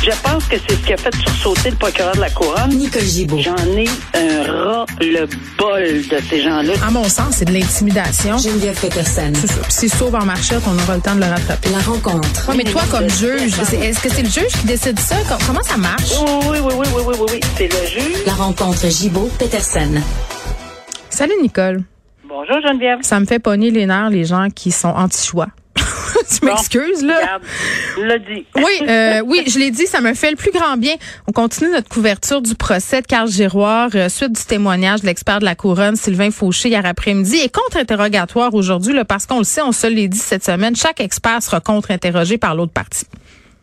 Je pense que c'est ce qui a fait sursauter le procureur de la Couronne. Nicole Gibaud. J'en ai un ras-le-bol de ces gens-là. À mon sens, c'est de l'intimidation. Geneviève Peterson. C'est ça. Sauve en marchette, on aura le temps de le rattraper. La rencontre. Ouais, mais toi, comme juge, est-ce que c'est le juge qui décide ça? Com- Comment ça marche? Oui, oui, oui, oui, oui, oui, oui, oui. C'est le juge. La rencontre Gibaud-Peterson. Salut, Nicole. Bonjour, Geneviève. Ça me fait pogner les nerfs, les gens qui sont anti-choix. tu m'excuses, là? Regarde, l'a dit. Oui, euh, oui, je l'ai dit, ça me fait le plus grand bien. On continue notre couverture du procès de Carl Giroir, euh, suite du témoignage de l'expert de la couronne, Sylvain Fauché, hier après-midi, et contre-interrogatoire aujourd'hui, là, parce qu'on le sait, on se l'est dit cette semaine, chaque expert sera contre-interrogé par l'autre partie.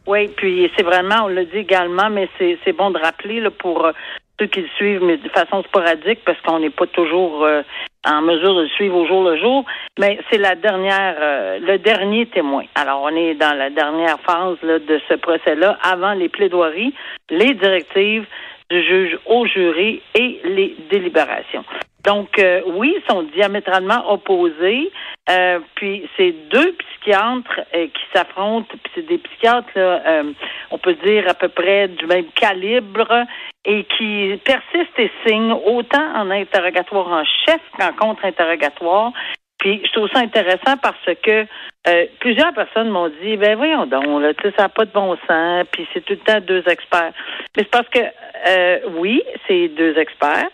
Oui, puis c'est vraiment, on l'a dit également, mais c'est c'est bon de rappeler là, pour euh, ceux qui le suivent, mais de façon sporadique, parce qu'on n'est pas toujours euh, en mesure de le suivre au jour le jour. Mais c'est la dernière, euh, le dernier témoin. Alors, on est dans la dernière phase là, de ce procès-là, avant les plaidoiries, les directives du juge au jury et les délibérations. Donc, euh, oui, ils sont diamétralement opposés. Euh, puis, c'est deux psychiatres euh, qui s'affrontent. Puis, c'est des psychiatres, là, euh, on peut dire à peu près du même calibre et qui persistent et signent autant en interrogatoire en chef qu'en contre-interrogatoire. Puis, je trouve ça intéressant parce que euh, plusieurs personnes m'ont dit, ben voyons donc, là, ça n'a pas de bon sens, puis c'est tout le temps deux experts. Mais c'est parce que, oui, c'est deux experts.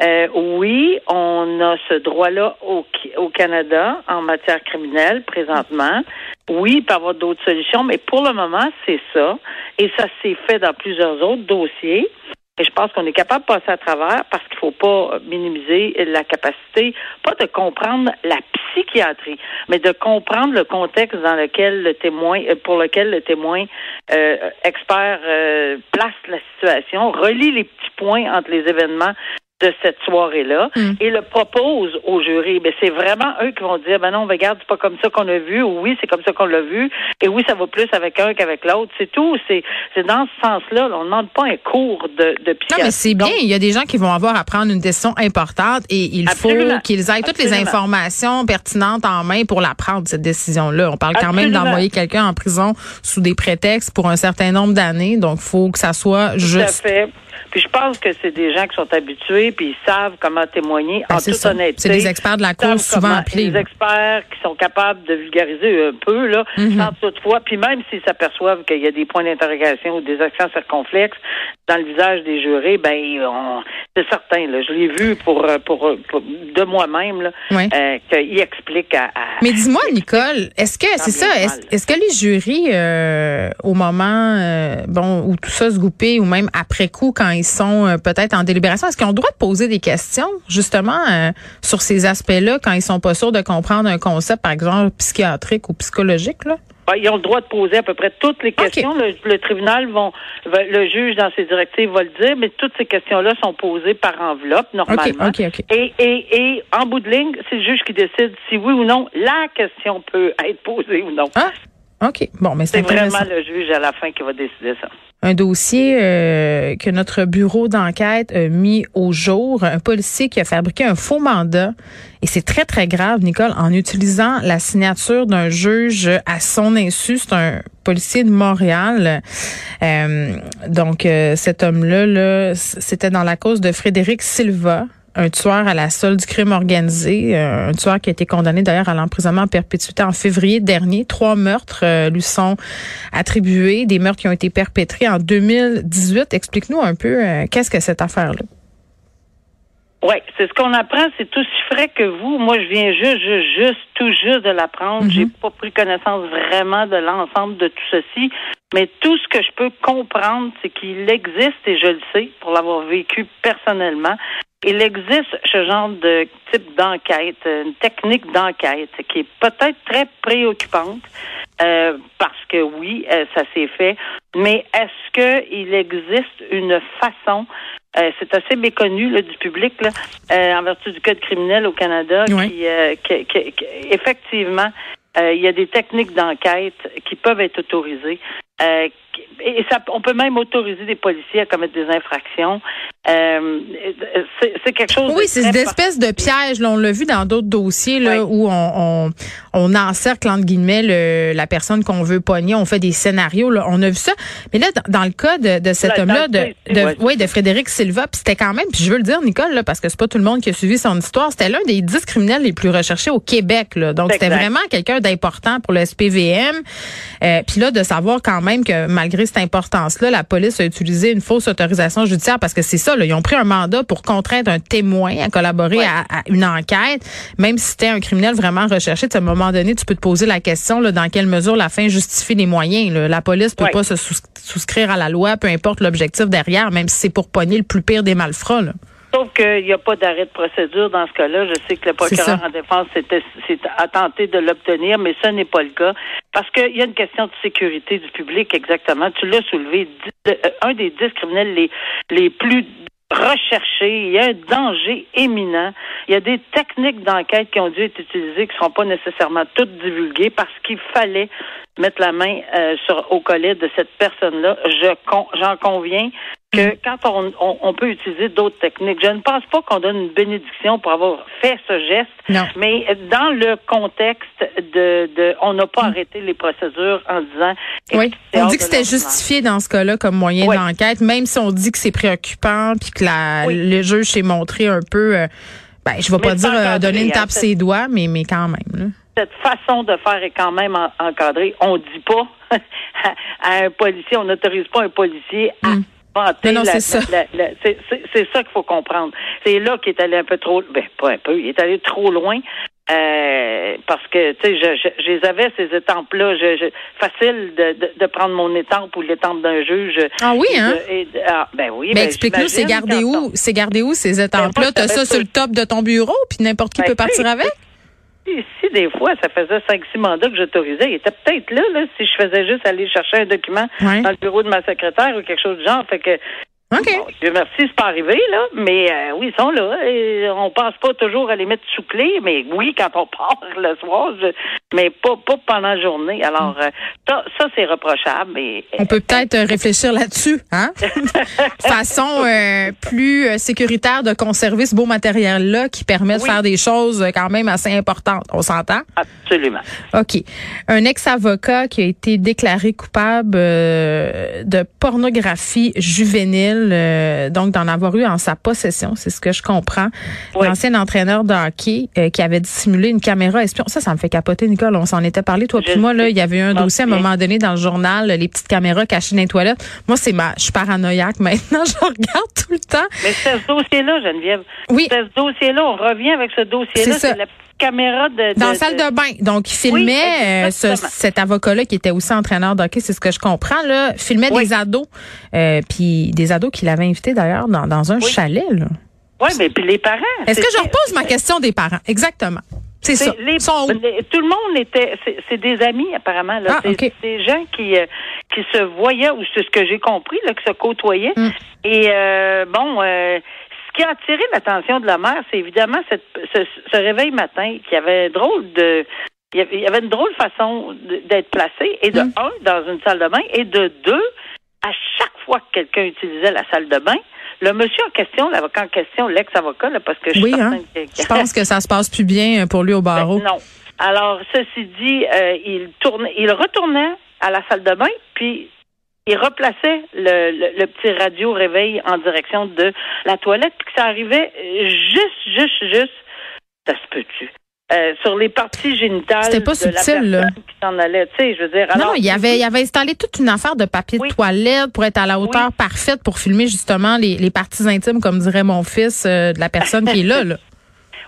Euh, oui, on a ce droit-là au, Canada en matière criminelle présentement. Oui, il peut y avoir d'autres solutions, mais pour le moment, c'est ça. Et ça s'est fait dans plusieurs autres dossiers. Et je pense qu'on est capable de passer à travers parce qu'il ne faut pas minimiser la capacité, pas de comprendre la psychiatrie, mais de comprendre le contexte dans lequel le témoin, euh, pour lequel le témoin euh, expert euh, place la situation, relie les petits points entre les événements de cette soirée-là Mm. et le propose au jury. Mais c'est vraiment eux qui vont dire, ben non, regarde, c'est pas comme ça qu'on a vu, ou oui, c'est comme ça qu'on l'a vu, et oui, ça va plus avec un qu'avec l'autre. C'est tout. C'est, c'est dans ce sens-là. là. On ne demande pas un cours de, de Non, mais c'est bien. Il y a des gens qui vont avoir à prendre une décision importante et il Absolument. faut qu'ils aient toutes les informations pertinentes en main pour la prendre, cette décision-là. On parle quand même d'envoyer quelqu'un en prison sous des prétextes pour un certain nombre d'années. Donc, il faut que ça soit Tout à juste. fait. Puis je pense que c'est des gens qui sont habitués, puis ils savent comment témoigner Ben, en toute ça. honnêteté. C'est des experts de la Cour souvent appelés, Des experts qui sont capables de vulgariser un peu, là, Mhm. sans toutefois, puis même s'ils s'aperçoivent qu'il y a des points d'interrogation ou des accents circonflexes dans le visage des jurés, ben on- c'est certain. Là, je l'ai vu pour, euh, pour, pour- de moi-même là, Ouais. euh, qu'il explique à, à- Mais dis-moi, Nicole, est-ce que c'est ça, est-ce que les jurys, euh, au moment, euh, bon, où tout ça se goupait, ou même après coup, quand ils sont euh, peut-être en délibération, est-ce qu'ils ont le droit de poser des questions, justement, euh, sur ces aspects-là, quand ils sont pas sûrs de comprendre un concept, par exemple, psychiatrique ou psychologique, là? Ben, Ils ont le droit de poser à peu près toutes les questions. Le, le tribunal vont, le juge dans ses directives va le dire, mais toutes ces questions-là sont posées par enveloppe normalement. Et, et, et en bout de ligne, c'est le juge qui décide si oui ou non la question peut être posée ou non. Ah, OK. Bon, mais c'est vraiment le juge à la fin qui va décider ça. un dossier euh, que notre bureau d'enquête a mis au jour, un policier qui a fabriqué un faux mandat. Et c'est très, très grave, Nicole, en utilisant la signature d'un juge à son insu. C'est un policier de Montréal. Euh, donc, euh, cet homme-là, là, c'était dans la cause de Frédéric Silva un tueur à la solde du crime organisé, euh, un tueur qui a été condamné d'ailleurs à l'emprisonnement en perpétuité en février dernier. Trois meurtres euh, lui sont attribués, des meurtres qui ont été perpétrés en 2018. Explique-nous un peu euh, qu'est-ce que cette affaire-là? Oui, c'est ce qu'on apprend, c'est aussi frais que vous. Moi, je viens juste, juste, juste, tout juste de l'apprendre. J'ai pas pris connaissance vraiment de l'ensemble de tout ceci. Mais tout ce que je peux comprendre, c'est qu'il existe, et je le sais, pour l'avoir vécu personnellement, il existe ce genre de type d'enquête, une technique d'enquête qui est peut-être très préoccupante, euh, parce que oui, euh, ça s'est fait, mais est-ce qu'il existe une façon euh, c'est assez méconnu là, du public là, euh, en vertu du code criminel au Canada qui, euh, qui, qui, qui, effectivement il y a des techniques d'enquête qui peuvent être autorisées. Et ça, on peut même autoriser des policiers à commettre des infractions. Euh, c'est quelque chose. Oui, c'est une espèce de piège. Là, on l'a vu dans d'autres dossiers là, où on, on, on, encercle entre guillemets le, la personne qu'on veut pogner. On fait des scénarios. Là. On a vu ça. Mais là, dans, dans le cas de, de cet homme-là, de, de, ouais. de Frédéric Silva, c'était quand même. Puis je veux le dire, Nicole, là, parce que c'est pas tout le monde qui a suivi son histoire. C'était l'un des dix criminels les plus recherchés au Québec. Là. Donc c'était vraiment quelqu'un d'important pour le SPVM. Euh, puis là, de savoir quand même que malgré cette importance-là, la police a utilisé une fausse autorisation judiciaire parce que c'est ça ils ont pris un mandat pour contraindre un témoin à collaborer à, une enquête, même si c'était un criminel vraiment recherché. À un moment donné, tu peux te poser la question là, dans quelle mesure la fin justifie les moyens. Là. La police peut pas se souscrire à la loi, peu importe l'objectif derrière, même si c'est pour pogner le plus pire des malfrats. Là. Sauf qu'il n'y a pas d'arrêt de procédure dans ce cas-là. Je sais que le procureur en défense a tenté de l'obtenir, mais ce n'est pas le cas. Parce qu'il y a une question de sécurité du public, exactement. Tu l'as soulevé. Euh, un des dix criminels les, les plus recherché, il y a un danger éminent. Il y a des techniques d'enquête qui ont dû être utilisées qui ne seront pas nécessairement toutes divulguées parce qu'il fallait mettre la main euh, sur au collet de cette personne-là. Je j'en conviens que quand on, on, peut utiliser d'autres techniques, je ne pense pas qu'on donne une bénédiction pour avoir fait ce geste, mais dans le contexte de, de on n'a pas arrêté les procédures en disant. Oui, on dit que c'était justifié dans ce cas-là comme moyen d'enquête, même si on dit que c'est préoccupant puis que la, le juge s'est montré un peu. Euh, ben, je vais pas dire euh, donner une tape hein, ses doigts, mais mais quand même. Là cette façon de faire est quand même encadrée. On dit pas à un policier, on n'autorise pas un policier à mm. Non, c'est ça. c'est ça qu'il faut comprendre. C'est là qu'il est allé un peu trop, ben pas un peu, il est allé trop loin. Euh, parce que tu sais, je, je, les avais ces étampes-là, je, facile de, de, prendre mon étampe ou l'étampe d'un juge. Ah oui, hein? ah, Ben oui. Mais ben, explique-nous, c'est gardé où? C'est gardé où ces ben, étampes-là? T'as ça sur le top de ton bureau, puis n'importe qui ben, peut partir avec? si des fois, ça faisait cinq, six mandats que j'autorisais, il était peut-être là, là, si je faisais juste aller chercher un document dans le bureau de ma secrétaire ou quelque chose du genre. Fait que OK. Dieu merci, c'est pas arrivé, là, mais euh, oui, ils sont là. Et on pense pas toujours à les mettre sous clé, mais oui, quand on part le soir, mais pas, pas pendant la journée. Alors, euh, ça, ça c'est reprochable. Mais, on peut peut-être réfléchir là-dessus, hein? Façon euh, plus sécuritaire de conserver ce beau matériel-là qui permet de faire des choses quand même assez importantes. On s'entend? Absolument. OK. Un ex-avocat qui a été déclaré coupable de pornographie juvénile euh, donc d'en avoir eu en sa possession, c'est ce que je comprends. L'ancien entraîneur de hockey euh, qui avait dissimulé une caméra espion. Ça, ça me fait capoter, Nicole. On s'en était parlé, toi puis moi. Là, il y avait eu un dossier à un moment donné dans le journal, les petites caméras cachées dans les toilettes. Moi, c'est ma, je suis paranoïaque maintenant. je regarde tout le temps. Mais c'est ce dossier-là, Geneviève. Oui. C'est ce dossier-là. On revient avec ce dossier-là. C'est la caméra de, dans la salle de bain. Donc, il filmait euh, cet avocat-là qui était aussi entraîneur de hockey, c'est ce que je comprends là, filmait des ados, euh, puis des ados qu'il avait invités d'ailleurs dans, dans un chalet. Là. Oui, mais puis les parents. Est-ce que je repose ma question des parents? Exactement. C'est ça. Les, tout le monde était, c'est des amis apparemment. Là. Ah, c'est des gens qui euh, qui se voyaient, ou c'est ce que j'ai compris, là, qui se côtoyaient. Mm. Et euh, bon, euh, ce qui a attiré l'attention de la mère, c'est évidemment cette, ce, réveil matin qui avait drôle de il y avait une drôle façon d'être placé, et de mm. un, dans une salle de bain, et de deux, à chaque fois que quelqu'un utilisait la salle de bain, le monsieur en question, l'avocat en question, l'ex-avocat, parce que je oui, hein? je pense que ça se passe plus bien pour lui au barreau. Ben, non. Alors, ceci dit, euh, il tournait, il retournait à la salle de bain, puis il replaçait le, le, petit radio réveil en direction de la toilette, puis que ça arrivait juste, juste, juste, ça se peut-tu, euh, sur les parties génitales C'était pas de la subtil, là. personne qui s'en allait. Tu sais, je veux dire. Non, alors, non, il avait, il avait installé toute une affaire de papier Oui. de toilette pour être à la hauteur Oui. parfaite pour filmer justement les, les parties intimes, comme dirait mon fils, euh, de la personne qui est là. là.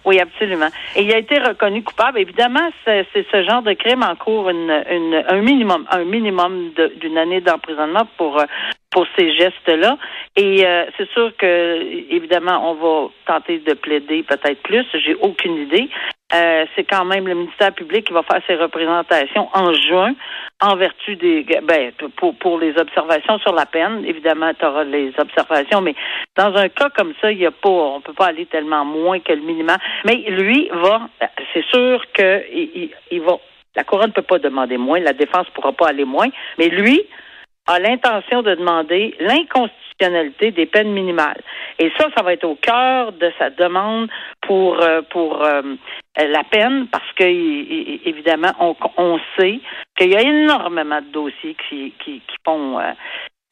Oui, absolument. Et il a été reconnu coupable. Évidemment, c'est ce genre de crime en cours une, une- un minimum, un minimum d'une année d'emprisonnement pour euh, pour ces gestes-là. Et euh, c'est sûr que évidemment, on va tenter de plaider peut-être plus. J'ai aucune idée. Euh, c'est quand même le ministère public qui va faire ses représentations en juin en vertu des ben pour pour les observations sur la peine. Évidemment, tu auras les observations, mais dans un cas comme ça, il y a pas on peut pas aller tellement moins que le minimum. Mais lui va c'est sûr que il, il- il va la couronne ne peut pas demander moins, la défense pourra pas aller moins, mais lui a l'intention de demander l'inconstitutionnalité des peines minimales. Et ça, ça va être au cœur de sa demande pour euh, pour euh, la peine, parce que évidemment, on, on sait qu'il y a énormément de dossiers qui qui, qui font euh,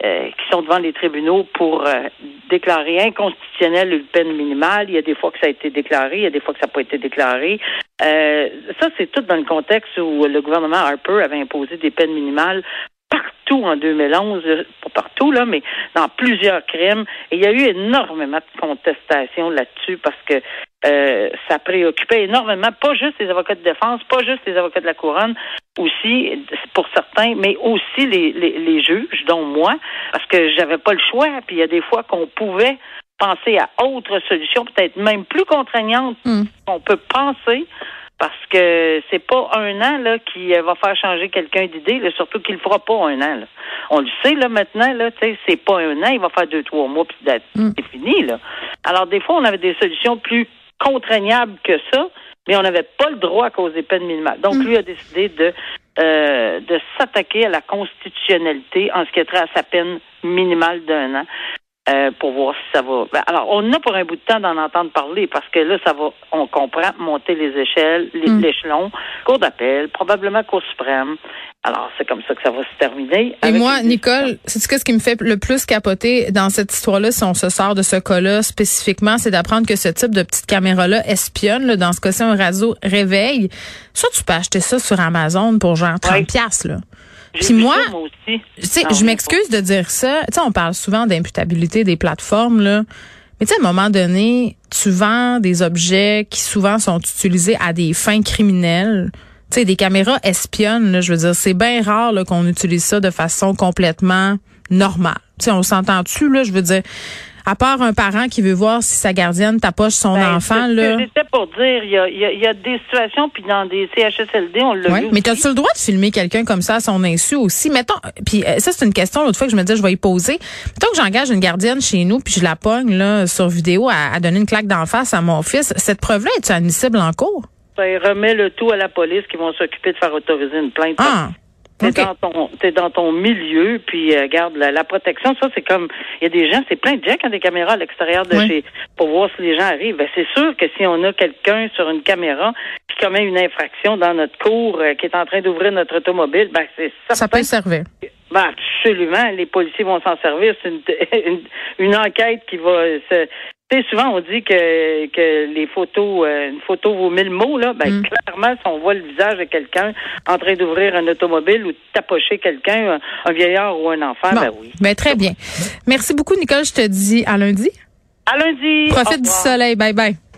euh, qui sont devant les tribunaux pour euh, déclarer inconstitutionnelle une peine minimale. Il y a des fois que ça a été déclaré, il y a des fois que ça n'a pas été déclaré. Euh, ça, c'est tout dans le contexte où le gouvernement Harper avait imposé des peines minimales partout en 2011, euh, pas partout, là, mais dans plusieurs crimes. Et il y a eu énormément de contestations là-dessus parce que euh, ça préoccupait énormément, pas juste les avocats de défense, pas juste les avocats de la couronne, aussi pour certains, mais aussi les, les, les juges, dont moi, parce que j'avais pas le choix. Puis il y a des fois qu'on pouvait penser à autre solution, peut-être même plus contraignante Mm. qu'on peut penser. Parce que c'est pas un an là qui euh, va faire changer quelqu'un d'idée, surtout qu'il le fera pas un an. Là. On le sait là maintenant là, c'est pas un an, il va faire deux trois mois puis Mm. c'est fini là. Alors des fois on avait des solutions plus contraignables que ça, mais on n'avait pas le droit à cause des peines minimales. Donc lui a décidé de euh, de s'attaquer à la constitutionnalité en ce qui a trait à sa peine minimale d'un an. Euh, pour voir si ça va. Ben, alors, on a pour un bout de temps d'en entendre parler parce que là, ça va, on comprend, monter les échelles, les- Mm. l'échelon, cour d'appel, probablement cour suprême. Alors, c'est comme ça que ça va se terminer. Et moi, Nicole, c'est ce qui me fait le plus capoter dans cette histoire-là, si on se sort de ce cas-là spécifiquement, c'est d'apprendre que ce type de petite caméra-là espionne, là, dans ce cas-ci, un réseau réveil. Ça, tu peux acheter ça sur Amazon pour genre 30 Ouais. piastres, là. Puis moi, ça, moi aussi. Tu sais, Ah, je m'excuse de dire ça. Tu sais, on parle souvent d'imputabilité des plateformes, là. Mais tu sais, à un moment donné, tu vends des objets qui souvent sont utilisés à des fins criminelles. Tu sais, des caméras espionnes, là, je veux dire, c'est bien rare qu'on utilise ça de façon complètement normale. Tu sais, on s'entend-tu, là, je veux dire, à part un parent qui veut voir si sa gardienne tapoche son Ben, enfant, c'est là. J'étais pour dire, il y a, il y, a, il y a des situations, puis dans des CHSLD, on l'a Ouais. vu. Mais t'as-tu le droit de filmer quelqu'un comme ça à son insu aussi? Mettons, puis euh, ça, c'est une question l'autre fois que je me disais, je vais y poser. Mettons que j'engage une gardienne chez nous, puis je la pogne là, sur vidéo à, à donner une claque d'en face à mon fils. Cette preuve-là, est-tu admissible en cours? Ça remet le tout à la police qui vont s'occuper de faire autoriser une plainte. Ah! T'es dans ton t'es dans ton milieu puis euh, garde la, la protection ça c'est comme il y a des gens c'est plein de gens qui ont des caméras à l'extérieur de Oui. chez pour voir si les gens arrivent ben c'est sûr que si on a quelqu'un sur une caméra qui commet une infraction dans notre cour euh, qui est en train d'ouvrir notre automobile ben c'est Ça certain peut servir. ben, absolument les policiers vont s'en servir c'est une, une une enquête qui va se sais, souvent on dit que que les photos euh, une photo vaut mille mots là ben Mm. clairement si on voit le visage de quelqu'un en train d'ouvrir un automobile ou de tapocher quelqu'un un, un vieillard ou un enfant Bon. ben oui Ben, très bien. Merci beaucoup, Nicole. Je te dis à lundi. à lundi Profite du soleil. Bye bye.